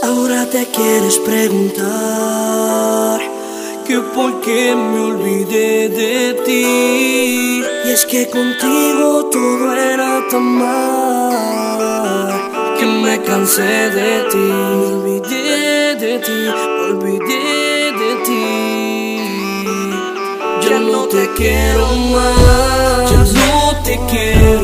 Ahora te quieres preguntar que por qué me olvidé de ti. Y es que contigo todo era tan mal que me cansé de ti. Olvidé de ti, olvidé de ti. Ya no te quiero más, ya no te quiero,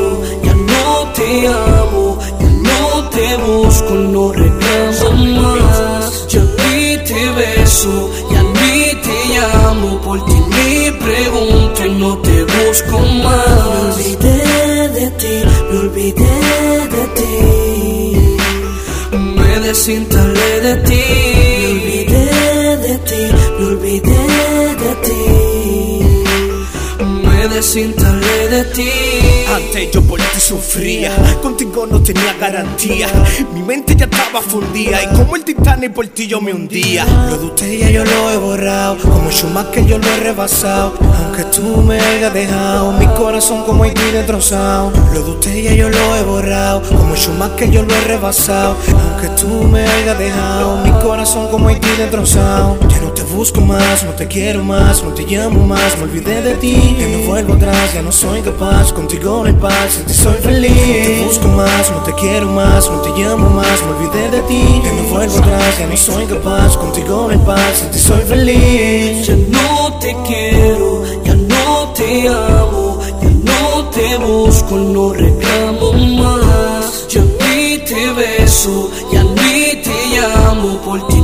no te busco, no reclamo más. Ya ni te beso, ya ni te llamo, por ti ni pregunto y no te busco más. Me olvidé de ti, me olvidé de ti. Me desinstalé de ti, De ti. Antes yo por ti sufría, contigo no tenía garantía. Mi mente ya estaba fundida y como el Titanic por ti yo me hundía. Lo de usted ya yo lo he borrado, como Schumacher yo lo he rebasado. Aunque tú me hayas dejado, mi corazón como Haití destrozado. Lo de usted ya yo lo he borrado, como Schumacher yo lo he rebasado. Aunque tú me hayas dejado, mi corazón como Haití destrozado. Ya no busco más, no te quiero más, no te llamo más, me olvidé de ti. Ya no vuelvo atrás, ya no soy capaz, contigo no hay paz, sin ti soy feliz. No te busco más, no te quiero más, no te llamo más, me olvidé de ti. Ya no vuelvo atrás, ya no soy capaz, contigo no hay paz, sin ti soy feliz. Ya no te quiero, ya no te amo, ya no te busco, no reclamo más. Ya ni te beso, ya ni te llamo, por ti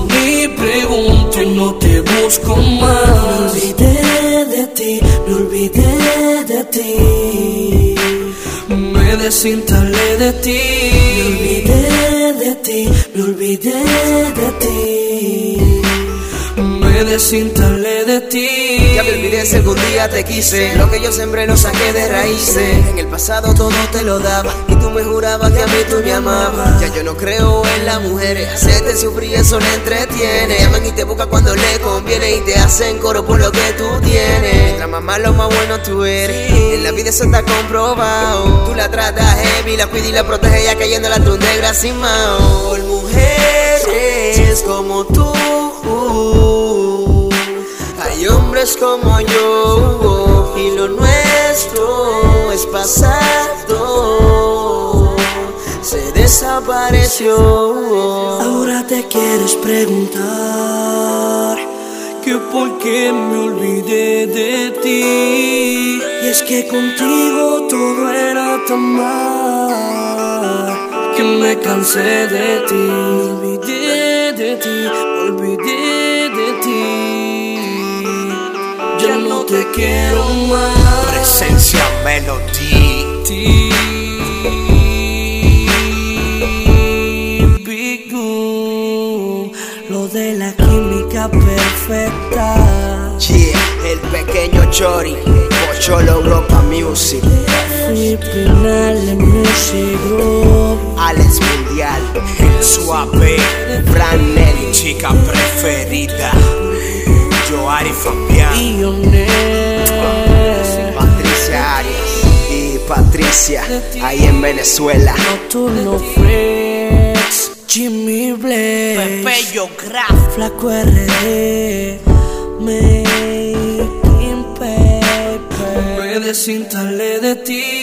pregunto y no te busco más. Me olvidé de ti, me olvidé de ti. Me desinstalé de ti, me olvidé de ti, me olvidé de ti. Me desinstalé de ti. Ya me olvidé si algún día te quise. Lo que yo sembré lo saqué de raíces. En el pasado todo te lo daba. Y tú me jurabas que a mí tú me amabas. Ya yo no creo en las mujeres. Hacerte sufrir eso le entretiene. Llaman y te buscan cuando le conviene. Y te hacen coro por lo que tú tienes. Mientras más malo, más bueno tú eres. En la vida eso está comprobado. Tú la tratas heavy, la cuidas y la proteges. Ya cayendo la tu negra sin mao. Por mujeres como tú. Hombres como yo y lo nuestro es pasado. Se desapareció. Ahora te quieres preguntar que por qué me olvidé de ti. Y es que contigo todo era tan mal que me cansé de ti. Olvidé de ti, me olvidé te quiero más. Presencia Melody. Big Boom, lo de la química perfecta. Yeah, el pequeño Chori, Pocholo Europa Music, Criminal Music Group. Fabián, Billionaire. Patricia Arias y Patricia, ahí en Venezuela. Nocturno Flex. Jimmy Blaze. Bello Graf, Flaco RD. Making paper. Me desinstalé de ti.